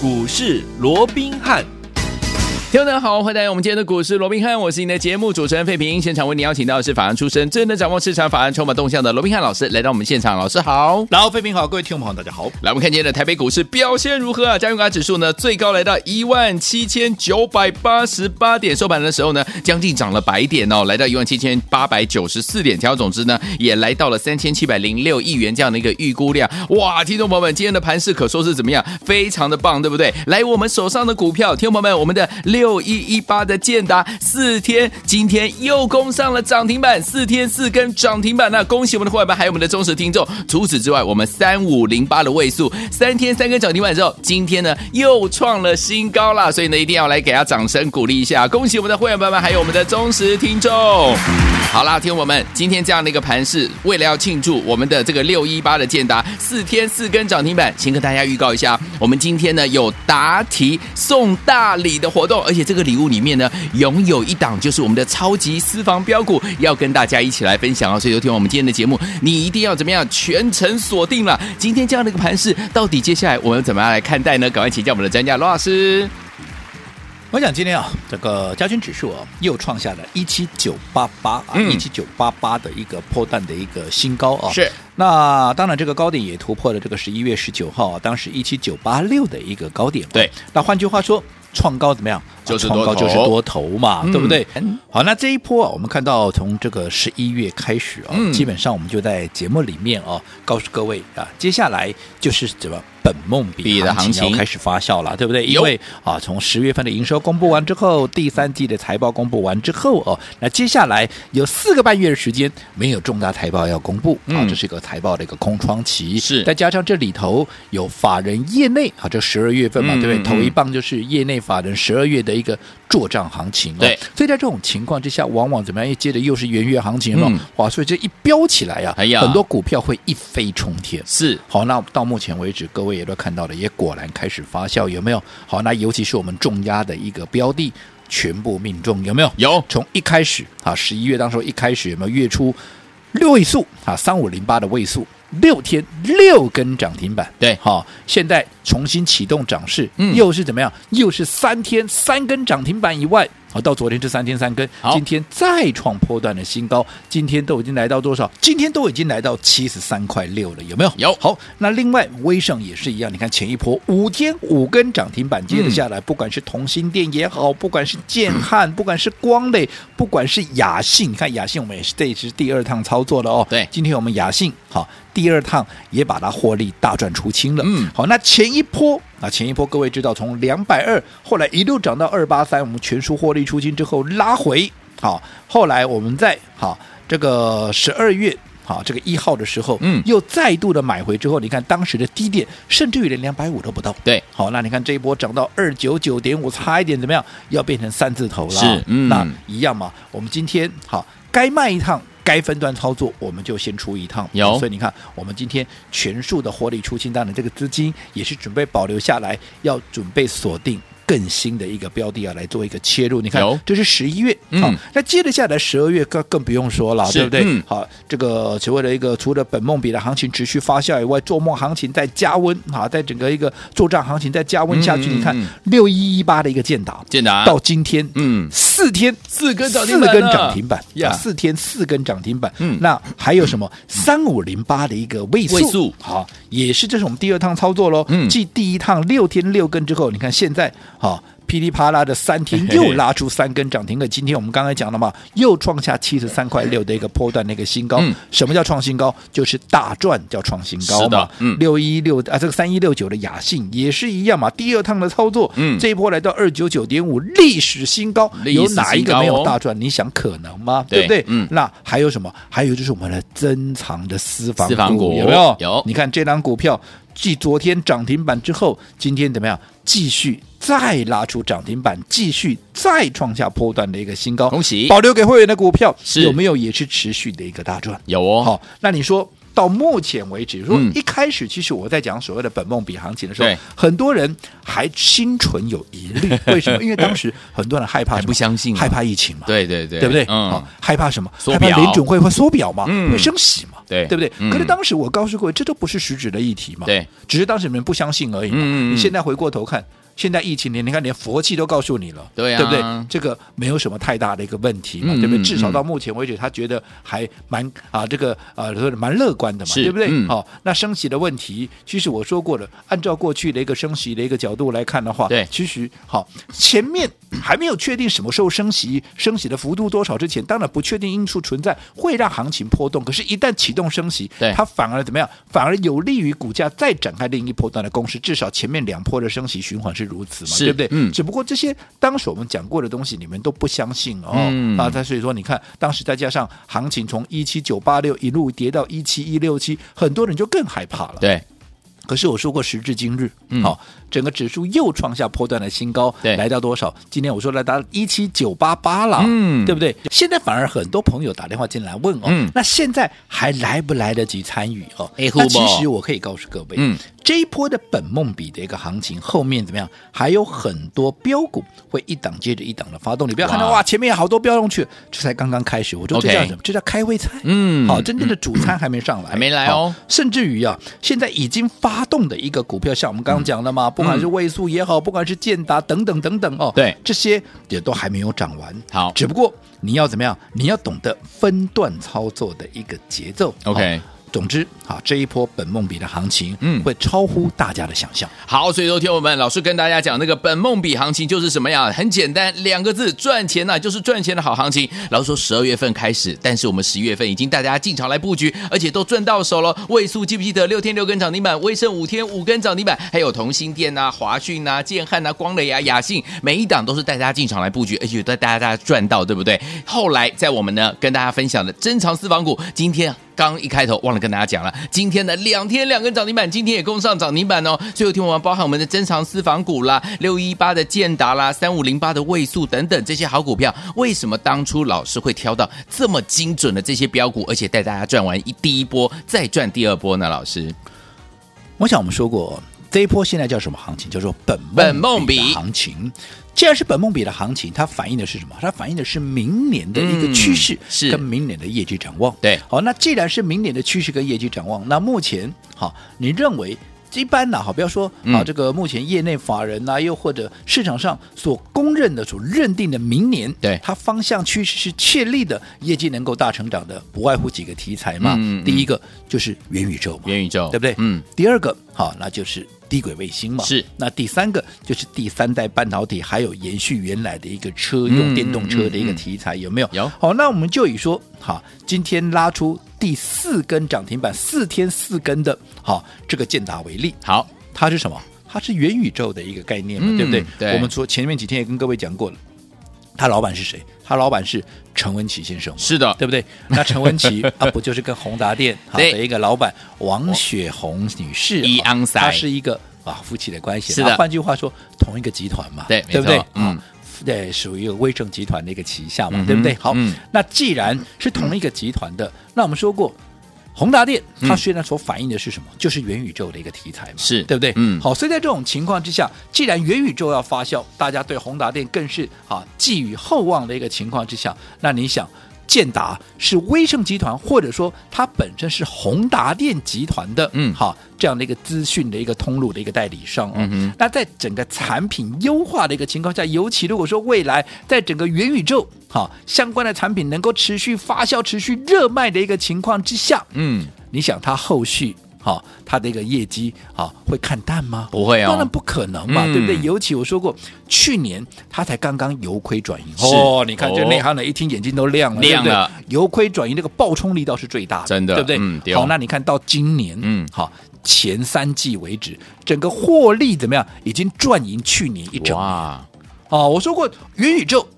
股市罗宾汉。听众大家好，欢迎来到我们今天的股市罗宾汉，我是你的节目主持人费平。现场为你邀请到的是法案出身、真的掌握市场法案筹码动向的罗宾汉老师，来到我们现场。老师好，然后费平好，各位听众朋友大家好。来，我们看今天的台北股市表现如何啊？加权指数呢，最高来到一万七千九百八十八点，收盘的时候呢，将近涨了百点哦，来到一万七千八百九十四点，成交总值呢也来到了三千七百零六亿元这样的一个预估量。哇，听众朋友们，今天的盘势可说是怎么样？非常的棒，对不对？来，我们手上的股票，听众朋友们，我们的六一一八。的建达四天，今天又攻上了涨停板，四天四根涨停板，那恭喜我们的伙伴们，还有我们的忠实听众。除此之外，我们三五零八的位数，三天三根涨停板之后，今天呢又创了新高啦，所以呢一定要来给他掌声鼓励一下，恭喜我们的会员朋友们，还有我们的忠实听众。好啦，听我们今天这样的一个盘势，为了要庆祝我们的这个六一八的建达四天四根涨停板，先跟大家预告一下，我们今天呢有答题送大礼的活动，而且这个礼物里面。呢，拥有一档就是我们的超级私房标股，要跟大家一起来分享哦。所以，有听我们今天的节目，你一定要怎么样全程锁定了。今天这样的一个盘势，到底接下来我们怎么样来看待呢？赶快请教我们的专家罗老师。我想今天啊，这个加权指数啊，又创下了一七九八八啊，一七九八八的一个破蛋的一个新高啊。是。那当然，这个高点也突破了这个十一月十九号啊，当时一七九八六的一个高点。对。那换句话说。创高怎么样？就是创高就是多头嘛，嗯、对不对？好，那这一波啊，我们看到从这个十一月开始啊，嗯、基本上我们就在节目里面啊，告诉各位啊，接下来就是怎么本梦比的行情开始发酵了，对不对？因为啊，从十月份的营收公布完之后，第三季的财报公布完之后哦、啊，那接下来有四个半月的时间没有重大财报要公布啊，这是一个财报的一个空窗期。是，再加上这里头有法人业内啊，这十二月份嘛，对不对？头一棒就是业内。法人十二月的一个做账行情，对，所以在这种情况之下，往往怎么样？接着又是元月行情了，嗯、哇！所以这一飙起来呀、啊，哎呀，很多股票会一飞冲天。是，好，那到目前为止，各位也都看到了，也果然开始发酵，有没有？好，那尤其是我们重压的一个标的，全部命中，有没有？有。从一开始啊，十一月当时一开始有没有月初六位数啊，三五零八的位数。六天六根涨停板，对，好，现在重新启动涨势，嗯，又是怎么样？又是三天三根涨停板以外。好，到昨天这三天三根，今天再创波段的新高，今天都已经来到多少？今天都已经来到七十三块六了，有没有？有。好，那另外威盛也是一样，你看前一波五天五根涨停板接着下来，嗯、不管是同心电也好，不管是建汉，嗯、不管是光磊，不管是雅信，你看雅信我们也是这是第二趟操作了哦。对，今天我们雅信好第二趟也把它获利大赚出清了。嗯，好，那前一波。啊前一波各位知道，从两百二后来一路涨到二八三，我们全数获利出清之后拉回，好，后来我们在好这个十二月好这个一号的时候，嗯，又再度的买回之后，你看当时的低点甚至于连两百五都不到，对，好，那你看这一波涨到二九九点五，差一点怎么样？要变成三字头了，是，嗯，那一样嘛。我们今天好该卖一趟。该分段操作，我们就先出一趟。有，所以你看，我们今天全数的获利出清，当然这个资金也是准备保留下来，要准备锁定。更新的一个标的啊，来做一个切入。你看，这是十一月，好、嗯，那接着下来十二月更更不用说了，对不对？嗯、好，这个所谓的一个除了本梦比的行情持续发酵以外，做梦行情在加温啊，在整个一个作战行情在加温下去。嗯、你看六一一八的一个建达，建达到今天，嗯，四天四根涨四根涨停板呀，四天四根涨停板。嗯，那还有什么三五零八的一个位数？位数好，也是这是我们第二趟操作喽。嗯，继第一趟六天六根之后，你看现在。好，噼里啪啦的三天又拉出三根涨停了。今天我们刚才讲了嘛，又创下七十三块六的一个波段的一个新高。嗯、什么叫创新高？就是大赚叫创新高嘛。嗯，六一六啊，这个三一六九的雅信也是一样嘛。第二趟的操作，嗯，这一波来到二九九点五，历史新高。有哪一个没有大赚？你想可能吗？对不对？嗯，那还有什么？还有就是我们的珍藏的私房股，私房股有没有？有。你看这张股票，继昨天涨停板之后，今天怎么样？继续再拉出涨停板，继续再创下波段的一个新高。恭喜！保留给会员的股票有没有也是持续的一个大赚？有哦。好，那你说到目前为止，说一开始其实我在讲所谓的本梦比行情的时候，很多人还心存有疑虑，为什么？因为当时很多人害怕，不相信，害怕疫情嘛，对对对，对不对？嗯，害怕什么？害怕联准会会缩表嘛，会升息嘛，对。对不对？可是当时我告诉各位，这都不是实质的议题嘛，对，只是当时你们不相信而已嘛。你现在回过头看。现在疫情连你看连佛系都告诉你了，对、啊、对不对？这个没有什么太大的一个问题嘛，嗯、对不对？至少到目前为止，他觉得还蛮啊，这个啊，蛮乐观的嘛，对不对？嗯、好，那升息的问题，其实我说过了，按照过去的一个升息的一个角度来看的话，对，其实好，前面还没有确定什么时候升息，升息的幅度多少之前，当然不确定因素存在，会让行情波动。可是，一旦启动升息，对，它反而怎么样？反而有利于股价再展开另一波段的攻势。至少前面两波的升息循环是如此嘛，对不对？嗯，只不过这些当时我们讲过的东西，你们都不相信哦。嗯、啊，所以说你看，当时再加上行情从一七九八六一路跌到一七一六七，很多人就更害怕了。对。可是我说过，时至今日，好、嗯，整个指数又创下波段的新高，对，来到多少？今天我说来到一七九八八了，嗯，对不对？现在反而很多朋友打电话进来问哦，嗯、那现在还来不来得及参与哦？哎，那其实我可以告诉各位，嗯。这一波的本梦比的一个行情，后面怎么样？还有很多标股会一档接着一档的发动。你不要看到哇，哇，前面有好多标上去，这才刚刚开始。我说这叫什么.这叫开胃菜。嗯，好，真正的主餐还没上来，还没来哦。甚至于啊，现在已经发动的一个股票，像我们刚刚讲的嘛，嗯、不管是位数也好，不管是建达等等等等哦，对，这些也都还没有涨完。好，只不过你要怎么样？你要懂得分段操作的一个节奏。OK。总之，好，这一波本梦比的行情，嗯，会超乎大家的想象。好，所以说，听我们老师跟大家讲，那个本梦比行情就是什么呀？很简单，两个字，赚钱呐、啊，就是赚钱的好行情。老师说十二月份开始，但是我们十一月份已经带大家进场来布局，而且都赚到手了。位数记不记得六天六根涨停板，威盛五天五根涨停板，还有同心电呐、华讯呐、建汉呐、光磊啊、雅信，每一档都是带大家进场来布局，而且带大家赚到，对不对？后来在我们呢跟大家分享的珍藏私房股，今天。刚一开头忘了跟大家讲了，今天的两天两根涨停板，今天也攻上涨停板哦。最后听我们包含我们的珍藏私房股啦，六一八的建达啦，三五零八的位数等等这些好股票，为什么当初老师会挑到这么精准的这些标股，而且带大家赚完一第一波，再赚第二波呢？老师，我想我们说过，这一波现在叫什么行情？叫做本本梦比行情。既然是本梦比的行情，它反映的是什么？它反映的是明年的一个趋势，是跟明年的业绩展望。对，好，那既然是明年的趋势跟业绩展望，那目前好，你认为一般呢？哈，不要说啊，这个目前业内法人呐、啊，又或者市场上所公认的、所认定的明年，对它方向趋势是确立的，业绩能够大成长的，不外乎几个题材嘛。嗯，第一个就是元宇宙嘛，元宇宙，对不对？嗯。第二个，好，那就是。低轨卫星嘛，是。那第三个就是第三代半导体，还有延续原来的一个车用电动车的一个题材，有没有？有。好，那我们就以说，好，今天拉出第四根涨停板，四天四根的，好，这个建达为例。好，它是什么？它是元宇宙的一个概念嘛，对不对？对。我们说前面几天也跟各位讲过了，他老板是谁？他老板是陈文琪先生，是的，对不对？那陈文琪 啊，不就是跟宏达店 好的一个老板王雪红女士，一安塞，她是一个啊夫妻的关系。是的，换句话说，同一个集团嘛，对，对不对？嗯，对，属于一个威盛集团的一个旗下嘛，对不对？好，那既然是同一个集团的，那我们说过。宏达电，它虽然所反映的是什么？嗯、就是元宇宙的一个题材嘛，是对不对？嗯，好，所以在这种情况之下，既然元宇宙要发酵，大家对宏达电更是啊寄予厚望的一个情况之下，那你想？建达是威盛集团，或者说它本身是宏达电集团的，嗯，好，这样的一个资讯的一个通路的一个代理商，嗯哼，那在整个产品优化的一个情况下，尤其如果说未来在整个元宇宙，好相关的产品能够持续发酵、持续热卖的一个情况之下，嗯，你想它后续？好，它的一个业绩啊，会看淡吗？不会啊、哦，当然不可能嘛，嗯、对不对？尤其我说过，去年它才刚刚由亏转盈，哦，你看这内行人一听眼睛都亮了，亮了。由亏转盈那个爆冲力道是最大的，真的，对不对？嗯、好，那你看到今年，嗯，好，前三季为止，整个获利怎么样？已经赚赢去年一整年。哇，哦，我说过元宇宙。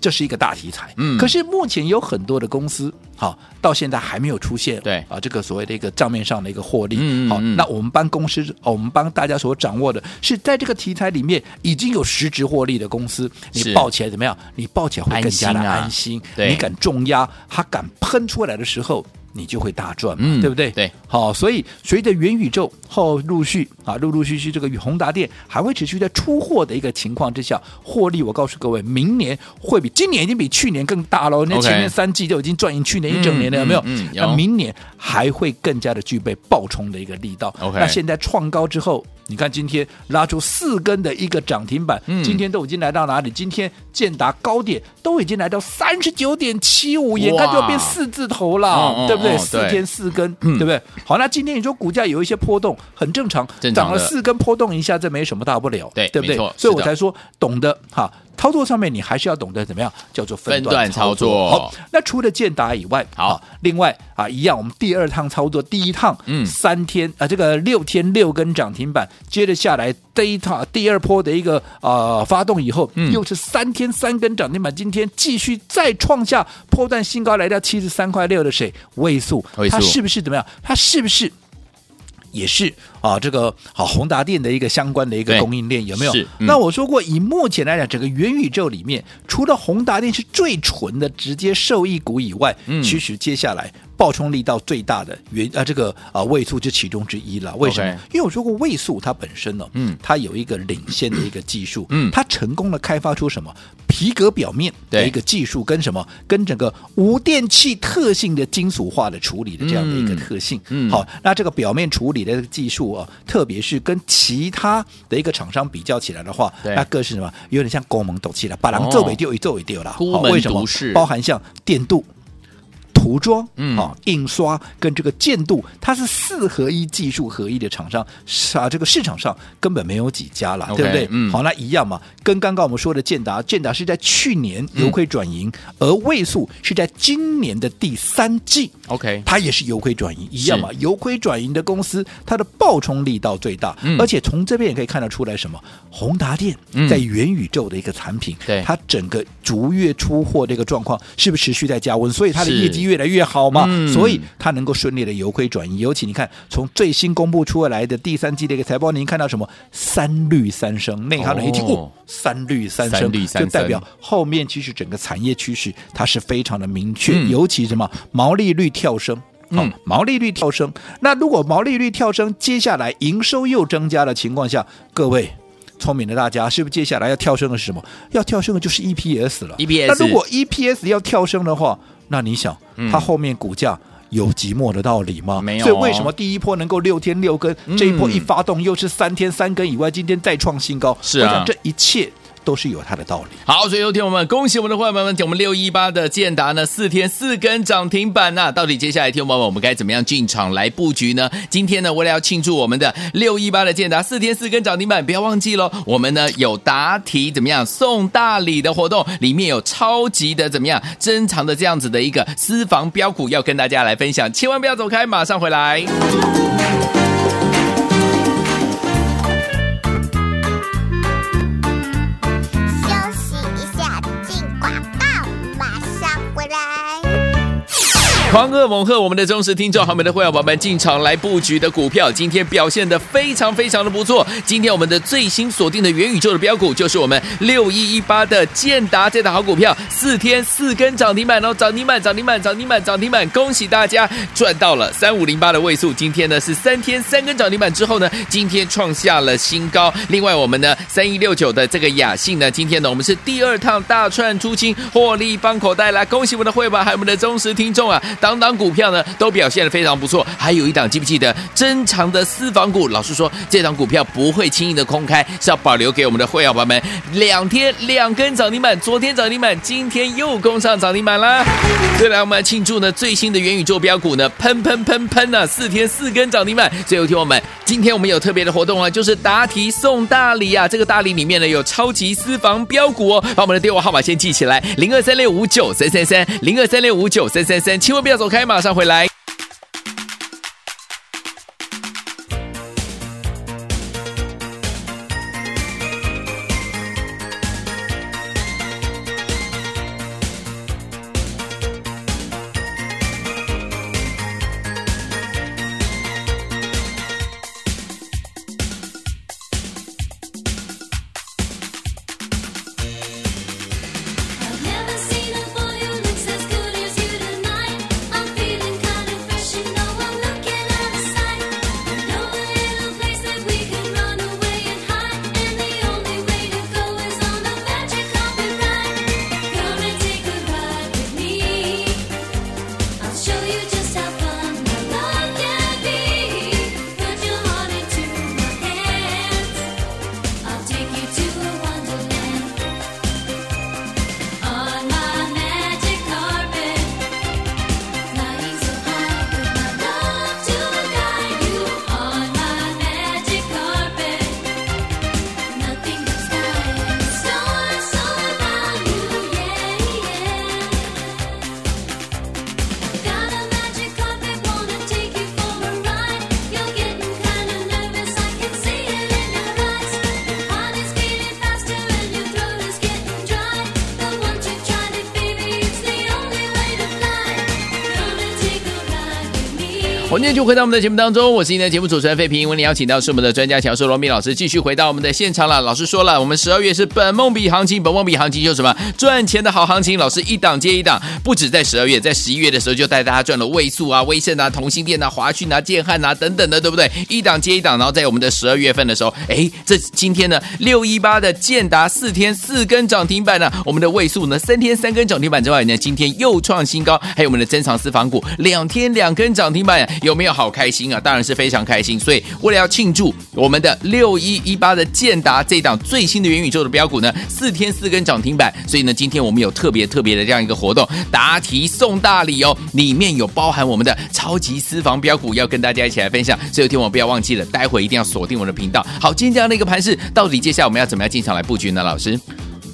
这是一个大题材，嗯，可是目前有很多的公司，好，到现在还没有出现，对。啊，这个所谓的一个账面上的一个获利，嗯，好，那我们帮公司，我们帮大家所掌握的是在这个题材里面已经有实质获利的公司，你抱起来怎么样？你抱起来会更加的安心，对，你敢重压，它敢喷出来的时候。你就会大赚嘛，嗯、对不对？对，好，所以随着元宇宙后陆续啊，陆陆续续这个宏达电还会持续在出货的一个情况之下，获利，我告诉各位，明年会比今年已经比去年更大了。那前面三季就已经赚赢去年一整年了，有没有？嗯，那明年还会更加的具备爆冲的一个力道。那现在创高之后。你看今天拉出四根的一个涨停板，嗯、今天都已经来到哪里？今天建达高点都已经来到三十九点七五，眼看就要变四字头了，哦、对不对？哦哦、四天四根，对，对不对？好，那今天你说股价有一些波动，很正常，正涨了四根波动一下，这没什么大不了，对，对不对？所以我才说懂得哈。操作上面你还是要懂得怎么样叫做分段操作。好，那除了建达以外，好，另外啊一样，我们第二趟操作，第一趟嗯三天啊这个六天六根涨停板，接着下来第一趟第二波的一个啊发动以后，又是三天三根涨停板，今天继续再创下破段新高，来到七十三块六的水？位数，它是不是怎么样？它是不是？也是啊，这个好宏达电的一个相关的一个供应链有没有？嗯、那我说过，以目前来讲，整个元宇宙里面，除了宏达电是最纯的直接受益股以外，嗯，其实接下来。爆冲力道最大的元啊，这个啊位数就其中之一了。为什么因为我说过位数它本身呢，嗯，它有一个领先的一个技术，嗯，它成功的开发出什么皮革表面的一个技术，跟什么跟整个无电器特性的金属化的处理的这样的一个特性。嗯，好，那这个表面处理的技术啊，特别是跟其他的一个厂商比较起来的话，那个是什么？有点像高门斗气了，把人做尾丢一做尾丢了。好，为什么？包含像电镀。涂装，嗯，啊，印刷跟这个建镀，它是四合一技术合一的厂商，啊，这个市场上根本没有几家了对不对？嗯，好，那一样嘛，跟刚刚我们说的建达，建达是在去年由亏转盈，嗯、而位数是在今年的第三季，OK，它也是由亏转盈，一样嘛，由亏转盈的公司，它的爆冲力道最大，嗯、而且从这边也可以看得出来，什么？宏达电在元宇宙的一个产品，对、嗯，它整个逐月出货这个状况是不是持续在加温？所以它的业绩越越来越好嘛，嗯、所以它能够顺利的由亏转盈。尤其你看，从最新公布出来的第三季的一个财报，您看到什么？三绿三升，内行人一听哦，三绿三升，就代表后面其实整个产业趋势它是非常的明确。嗯、尤其什么毛利率跳升，嗯，毛利率跳升。那如果毛利率跳升，接下来营收又增加的情况下，各位聪明的大家，是不是接下来要跳升的是什么？要跳升的就是 EPS 了。EPS，那如果 EPS 要跳升的话，那你想，它后面股价有寂寞的道理吗？没有。所以为什么第一波能够六天六根，这一波一发动又是三天三根以外，今天再创新高？是啊，这一切。都是有它的道理。好，所以有听我们恭喜我们的伙伴们，我们六一八的建达呢，四天四根涨停板呐、到底接下来听我们，我们该怎么样进场来布局呢？今天呢，为了要庆祝我们的六一八的建达四天四根涨停板，不要忘记喽。我们呢有答题怎么样送大礼的活动，里面有超级的怎么样珍藏的这样子的一个私房标股要跟大家来分享，千万不要走开，马上回来。狂贺猛贺我们的忠实听众，好，我们的会员宝宝们进场来布局的股票，今天表现得非常非常的不错。今天我们的最新锁定的元宇宙的标股，就是我们六一一八的建达这档好股票，四天四根涨停板哦，涨停板涨停板涨停板涨停板，恭喜大家赚到了三五零八的位数。今天呢是三天三根涨停板之后呢，今天创下了新高。另外我们呢三一六九的这个雅信呢，今天呢我们是第二趟大串出清，获利放口袋来，恭喜我们的会员还有我们的忠实听众啊！档档股票呢都表现的非常不错，还有一档记不记得珍藏的私房股？老实说，这档股票不会轻易的空开，是要保留给我们的会员朋友们。两天两根涨停板，昨天涨停板，今天又攻上涨停板啦！再来，我们来庆祝呢最新的元宇宙标股呢喷喷喷喷呢，四天四根涨停板。最后听我们，今天我们有特别的活动啊，就是答题送大礼啊！这个大礼里面呢有超级私房标股哦，把我们的电话号码先记起来：零二三六五九三三三，零二三六五九三三三，千万不要。走开，马上回来。欢迎继续回到我们的节目当中，我是今天节目主持人费平。为您邀请到是我们的专家强叔罗密老师，继续回到我们的现场了。老师说了，我们十二月是本梦比行情，本梦比行情就是什么？赚钱的好行情。老师一档接一档，不止在十二月，在十一月的时候就带大家赚了位数啊、威盛啊、同心店啊、华讯啊、建汉啊等等的，对不对？一档接一档，然后在我们的十二月份的时候，哎，这今天呢六一八的建达四天四根涨停板呢，我们的位数呢三天三根涨停板之外呢，今天又创新高，还有我们的珍藏私房股两天两根涨停板。有没有好开心啊？当然是非常开心。所以为了要庆祝我们的六一一八的建达这档最新的元宇宙的标股呢，四天四根涨停板。所以呢，今天我们有特别特别的这样一个活动，答题送大礼哦，里面有包含我们的超级私房标股，要跟大家一起来分享。所以，听我不要忘记了，待会一定要锁定我的频道。好，今天这样的一个盘势，到底接下来我们要怎么样进场来布局呢？老师？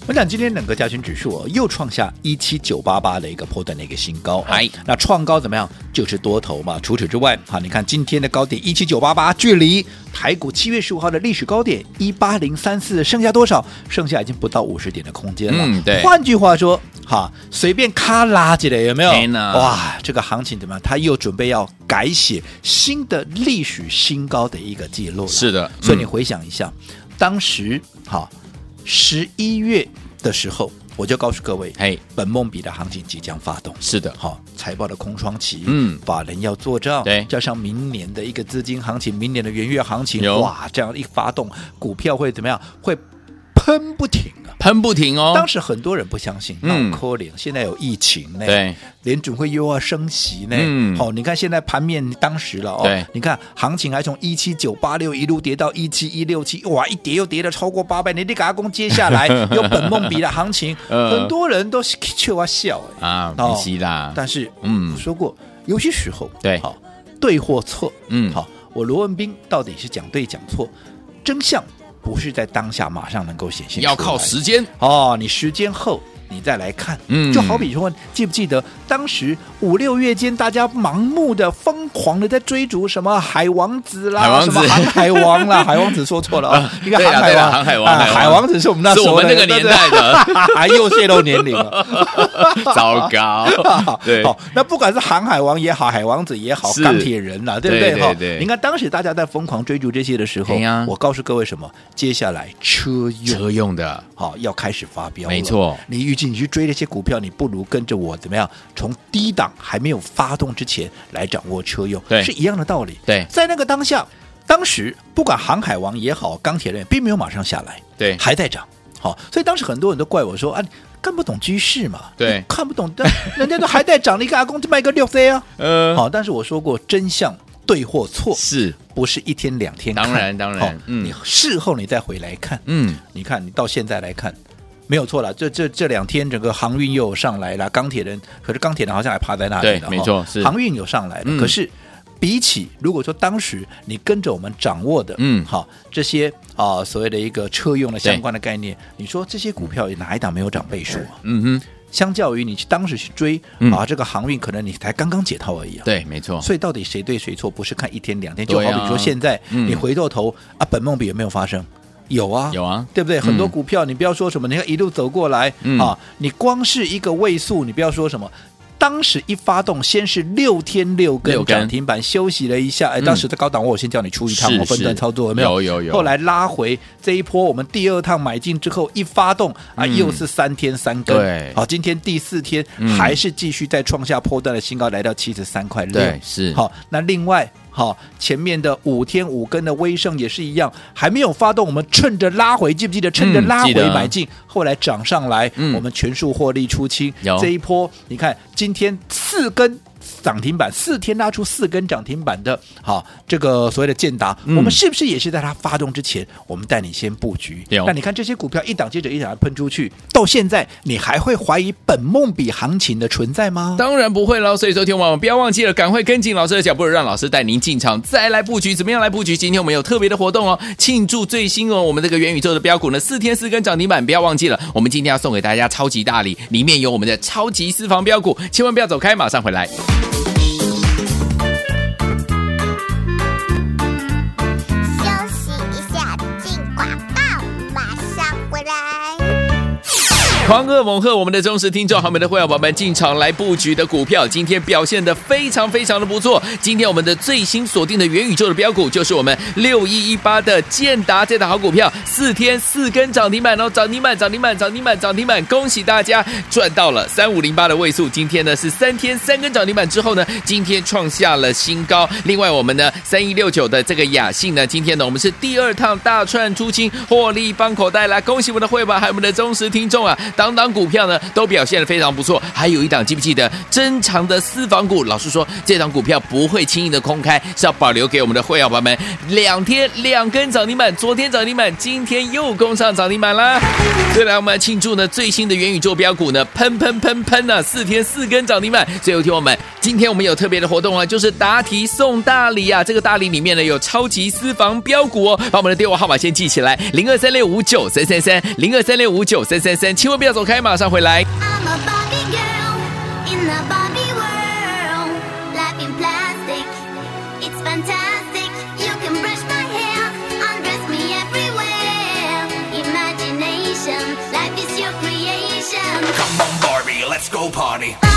我想今天整个加权指数、哦、又创下一七九八八的一个波段的一个新高，哎，那创高怎么样？就是多头嘛。除此之外，好，你看今天的高点一七九八八，距离台股七月十五号的历史高点一八零三四剩下多少？剩下已经不到五十点的空间了。嗯，对。换句话说，哈，随便咔拉起来有没有？哇，这个行情怎么样？它又准备要改写新的历史新高的一个记录了。是的，所以你回想一下，嗯、当时哈。十一月的时候，我就告诉各位，哎，本梦比的行情即将发动。是的，好，财报的空窗期，嗯，法人要做账，对，加上明年的一个资金行情，明年的元月行情，哇，这样一发动，股票会怎么样？会喷不停啊。喷不停哦！当时很多人不相信，嗯，可怜。现在有疫情呢，对，联准会又要升息呢，嗯，好，你看现在盘面当时了哦，对，你看行情还从一七九八六一路跌到一七一六七，哇，一跌又跌了超过八百，你你赶快接下来 有本梦比的行情，很多人都是笑啊笑啊，可惜啦。但是，嗯，说过有些时候，对，好，对或错，嗯，好，我罗文斌到底是讲对讲错，真相。不是在当下马上能够显现，要靠时间哦。你时间后。你再来看，嗯，就好比说，记不记得当时五六月间，大家盲目的、疯狂的在追逐什么海王子啦，海王子。什么航海王啦，海王子说错了啊，一个航海王，航海王，海王子。是我们那时候我们那个年代的，还 又泄露年龄了，糟糕。对，好，那不管是航海王也好，海王子也好，钢铁人呐，对不对？哈，对。你看当时大家在疯狂追逐这些的时候，我告诉各位什么？接下来车用。车用的，好，要开始发飙，没错。你预计。你去追这些股票，你不如跟着我怎么样？从低档还没有发动之前来掌握车用，对，是一样的道理。对，在那个当下，当时不管航海王也好，钢铁人并没有马上下来，对，还在涨。好，所以当时很多人都怪我说啊，看不懂趋势嘛，对，看不懂，但人家都还在涨，你干阿公就卖个六 C 啊？呃，好，但是我说过，真相对或错是不是一天两天？当然，当然，嗯，你事后你再回来看，嗯，你看你到现在来看。没有错了，这这这两天整个航运又上来了，钢铁人可是钢铁人好像还趴在那里了，对，没错，是。航运有上来了，嗯、可是比起如果说当时你跟着我们掌握的，嗯，好这些啊、呃、所谓的一个车用的相关的概念，你说这些股票哪一档没有涨倍数啊？嗯哼，相较于你去当时去追啊、这个航运，可能你才刚刚解套而已啊。对，没错。所以到底谁对谁错，不是看一天两天，就好比说现在、嗯、你回过头啊，本梦比有没有发生？有啊，有啊，对不对？很多股票，你不要说什么，你看一路走过来啊，你光是一个位数，你不要说什么。当时一发动，先是六天六根涨停板，休息了一下。哎，当时的高档，我先叫你出一趟，我分段操作有没有？有有有。后来拉回这一波，我们第二趟买进之后一发动啊，又是三天三根。对，好，今天第四天还是继续再创下破段的新高，来到七十三块六。对，是。好，那另外。好，前面的五天五根的威盛也是一样，还没有发动，我们趁着拉回，记不记得？趁着拉回买进，后来涨上来，我们全数获利出清。这一波，你看今天四根。涨停板四天拉出四根涨停板的，好，这个所谓的建达，嗯、我们是不是也是在它发动之前，我们带你先布局？有那你看这些股票一档接着一档喷出去，到现在你还会怀疑本梦比行情的存在吗？当然不会了。所以说，听我们不要忘记了，赶快跟紧老师的脚步，让老师带您进场再来布局。怎么样来布局？今天我们有特别的活动哦，庆祝最新哦，我们这个元宇宙的标股呢，四天四根涨停板，不要忘记了，我们今天要送给大家超级大礼，里面有我们的超级私房标股，千万不要走开，马上回来。狂贺猛贺我们的忠实听众，好，我们的会员宝宝们进场来布局的股票，今天表现的非常非常的不错。今天我们的最新锁定的元宇宙的标股，就是我们六一一八的建达这档好股票，四天四根涨停板哦，涨停板涨停板涨停板涨停板，恭喜大家赚到了三五零八的位数。今天呢是三天三根涨停板之后呢，今天创下了新高。另外我们呢三一六九的这个雅信呢，今天呢我们是第二趟大串出清，获利放口袋来，恭喜我们的会员还有我们的忠实听众啊！档档股票呢都表现的非常不错，还有一档记不记得珍藏的私房股？老实说，这档股票不会轻易的空开，是要保留给我们的会员朋友们。两天两根涨停板，昨天涨停板，今天又攻上涨停板啦！再来，我们来庆祝呢最新的元宇宙标股呢喷喷喷喷啊，四天四根涨停板。最后听我们，今天我们有特别的活动啊，就是答题送大礼啊！这个大礼里面呢有超级私房标股哦，把我们的电话号码先记起来：零二三六五九三三三，零二三六五九三三三，千万不要走开，马上回来。回到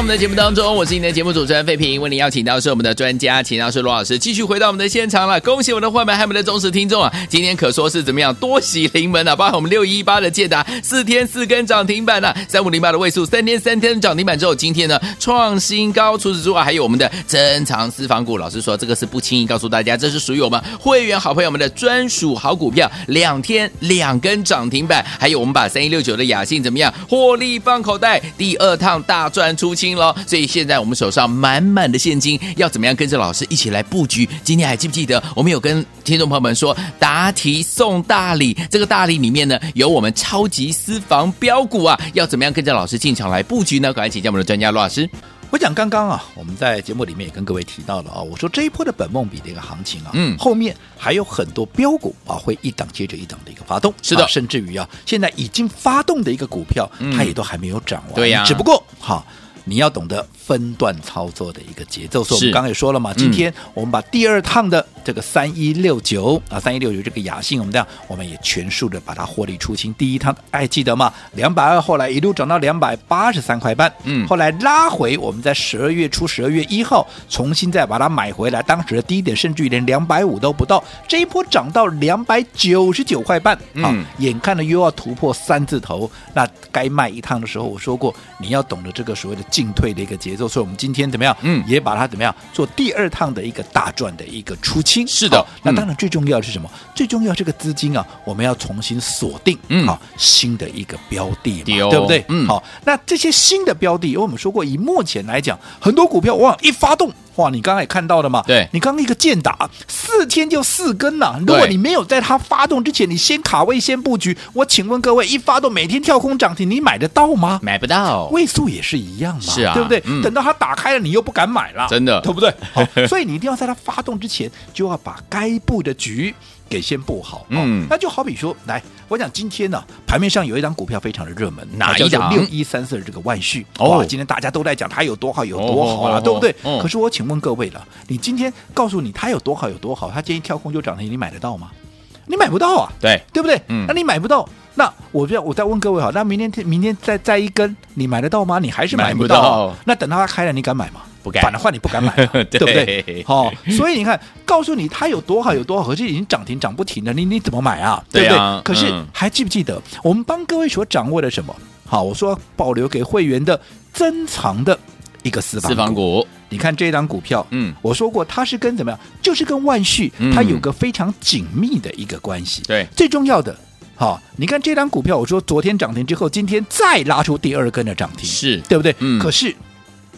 我们的节目当中，我是你的节目主持人费平，为您邀请到是我们的专家，请到是罗老师，继续回到我们的现场了。恭喜我们的会员，还有我们的忠实听众啊！今天可说是怎么样，多喜临门啊！包括我们六一八的建达，四天四根涨停板啊，三五零八的位数，三天三天涨停板之后，今天呢创新高。除此之外，还有我们的珍藏私房股，老师说这个是不轻易告诉大家，这是属于我们会员好朋友们的专属好股票，两天两根涨停板。还有我们把三一六九的雅信怎么样，获利放口袋，第二趟大赚出清。了，所以现在我们手上满满的现金，要怎么样跟着老师一起来布局？今天还记不记得我们有跟听众朋友们说答题送大礼？这个大礼里面呢，有我们超级私房标股啊，要怎么样跟着老师进场来布局呢？赶快请教我们的专家罗老师。我讲刚刚啊，我们在节目里面也跟各位提到了啊，我说这一波的本梦比的一个行情啊，嗯，后面还有很多标股啊，会一档接着一档的一个发动，是的，啊、甚至于啊，现在已经发动的一个股票，嗯、它也都还没有涨完，对呀、啊，只不过哈。你要懂得分段操作的一个节奏，所以我们刚刚也说了嘛，今天我们把第二趟的这个三一六九啊，三一六九这个雅信，我们这样我们也全数的把它获利出清。第一趟哎记得吗？两百二，后来一路涨到两百八十三块半，嗯，后来拉回，我们在十二月初十二月一号重新再把它买回来，当时的低点甚至于连两百五都不到，这一波涨到两百九十九块半，啊，眼看着又要突破三字头，那该卖一趟的时候，我说过你要懂得这个所谓的。进退的一个节奏，所以我们今天怎么样？嗯，也把它怎么样做第二趟的一个大赚的一个出清。是的，那当然最重要的是什么？嗯、最重要这个资金啊，我们要重新锁定，嗯，好新的一个标的对不对？嗯，好，那这些新的标的，因为我们说过，以目前来讲，很多股票哇一发动。哇，你刚才也看到了嘛？对，你刚刚一个建达四天就四根呐、啊。如果你没有在它发动之前，你先卡位先布局，我请问各位，一发动每天跳空涨停，你买得到吗？买不到，位数也是一样嘛，是啊，对不对？嗯、等到它打开了，你又不敢买了，真的，对不对？好，所以你一定要在它发动之前，就要把该布的局。给先布好，嗯，那就好比说，来，我讲今天呢、啊，盘面上有一张股票非常的热门，哪一张？六一三四的这个万旭，哦，今天大家都在讲它有多好，有多好啊，哦、对不对？哦、可是我请问各位了，你今天告诉你它有多好，有多好，它今天跳空就涨停，你买得到吗？你买不到啊，对，对不对？嗯，那你买不到，那我不要，我再问各位好，那明天明天再再一根，你买得到吗？你还是买不到，买不到，那等到它开了，你敢买吗？不敢，反的话你不敢买，对，对不对？好、哦，所以你看，告诉你它有多好有多好，可是已经涨停涨不停了，你你怎么买啊？对不对？啊、可是、嗯、还记不记得我们帮各位所掌握的什么？好，我说保留给会员的珍藏的一个私房股。私房股你看这档股票，嗯，我说过它是跟怎么样？就是跟万旭它有个非常紧密的一个关系。对、嗯，最重要的，好，你看这张股票，我说昨天涨停之后，今天再拉出第二根的涨停，是对不对？嗯，可是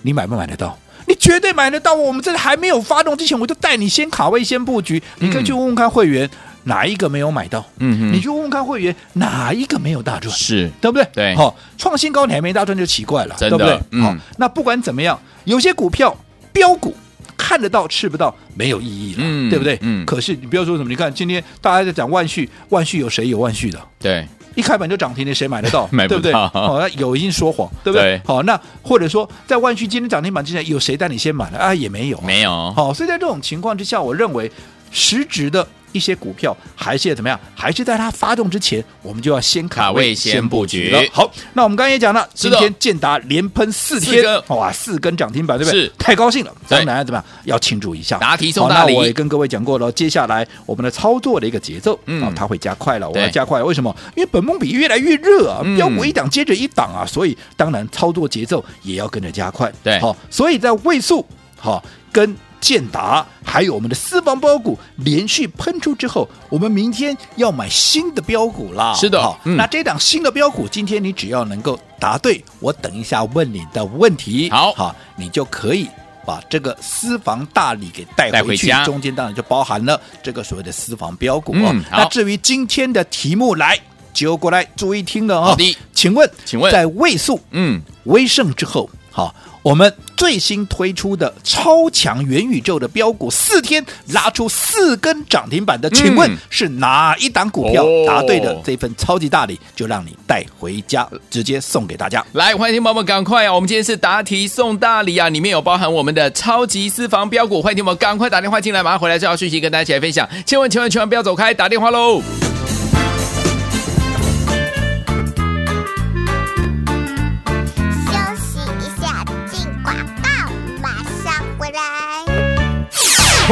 你买不买得到？你绝对买得到！我们在还没有发动之前，我就带你先卡位、先布局。你可以去问问看会员，哪一个没有买到？嗯哼，你去问问看会员哪一个没有大赚？是对不对？对，好、哦，创新高你还没大赚就奇怪了，对不对？好、嗯，那不管怎么样，有些股票标股看得到吃不到没有意义了，嗯，对不对？嗯，可是你不要说什么，你看今天大家在讲万旭，万旭有谁有万旭的？对。一开盘就涨停，的谁买得到？买不到，对不对？好、哦，那有一定说谎，对不对？好、哦，那或者说在万旭今天涨停板之前，有谁带你先买了啊？也没有，没有。好、哦，所以在这种情况之下，我认为实质的。一些股票还是怎么样？还是在它发动之前，我们就要先卡位、先布局了。好，那我们刚刚也讲了，今天建达连喷四天，哇，四根涨停板，对不对？是，太高兴了。当然怎么样？要庆祝一下。答题送大礼。那我也跟各位讲过了，接下来我们的操作的一个节奏，嗯，啊，它会加快了。我要加快了，为什么？因为本梦比越来越热啊，飙股一档接着一档啊，所以当然操作节奏也要跟着加快。对，好，所以在位数，好跟。建达还有我们的私房包股连续喷出之后，我们明天要买新的标股啦。是的，好，嗯、那这档新的标股，今天你只要能够答对，我等一下问你的问题，好，好，你就可以把这个私房大礼给带回去。回中间当然就包含了这个所谓的私房标股哦。嗯、那至于今天的题目来，来就过来注意听了哦。好的，请问，请问在位数嗯威盛之后，好。我们最新推出的超强元宇宙的标股，四天拉出四根涨停板的，请问是哪一档股票？答对的这份超级大礼就让你带回家，直接送给大家。来，欢迎听宝们赶快啊！我们今天是答题送大礼啊，里面有包含我们的超级私房标股，欢迎听宝宝赶快打电话进来，马上回来这条讯息跟大家一起来分享。千万千万千万不要走开，打电话喽！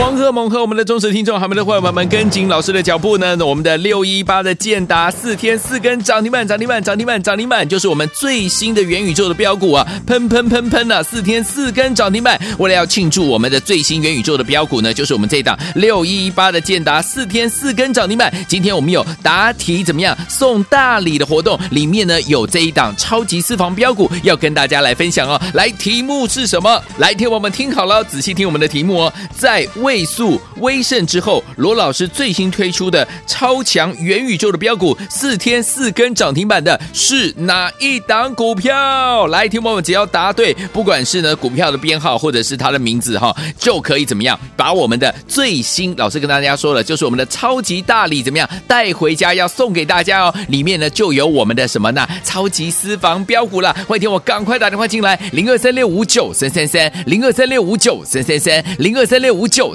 狂贺猛贺！我们的忠实听众，还有我们的伙伴们，跟紧老师的脚步呢？我们的六一八的建达四天四根涨停板，涨停板，涨停板，涨停板，就是我们最新的元宇宙的标股啊！喷喷喷喷啊！四天四根涨停板，为了要庆祝我们的最新元宇宙的标股呢，就是我们这一档六一八的建达四天四根涨停板。今天我们有答题怎么样送大礼的活动，里面呢有这一档超级私房标股要跟大家来分享哦。来，题目是什么？来，听我们听好了，仔细听我们的题目哦，在未。位数威盛之后，罗老师最新推出的超强元宇宙的标股，四天四根涨停板的是哪一档股票？来，听我们只要答对，不管是呢股票的编号或者是它的名字哈，就可以怎么样把我们的最新老师跟大家说了，就是我们的超级大礼怎么样带回家要送给大家哦。里面呢就有我们的什么呢？超级私房标股了。欢迎听我赶快打电话进来，零二三六五九三三三，零二三六五九三三三，零二三六五九。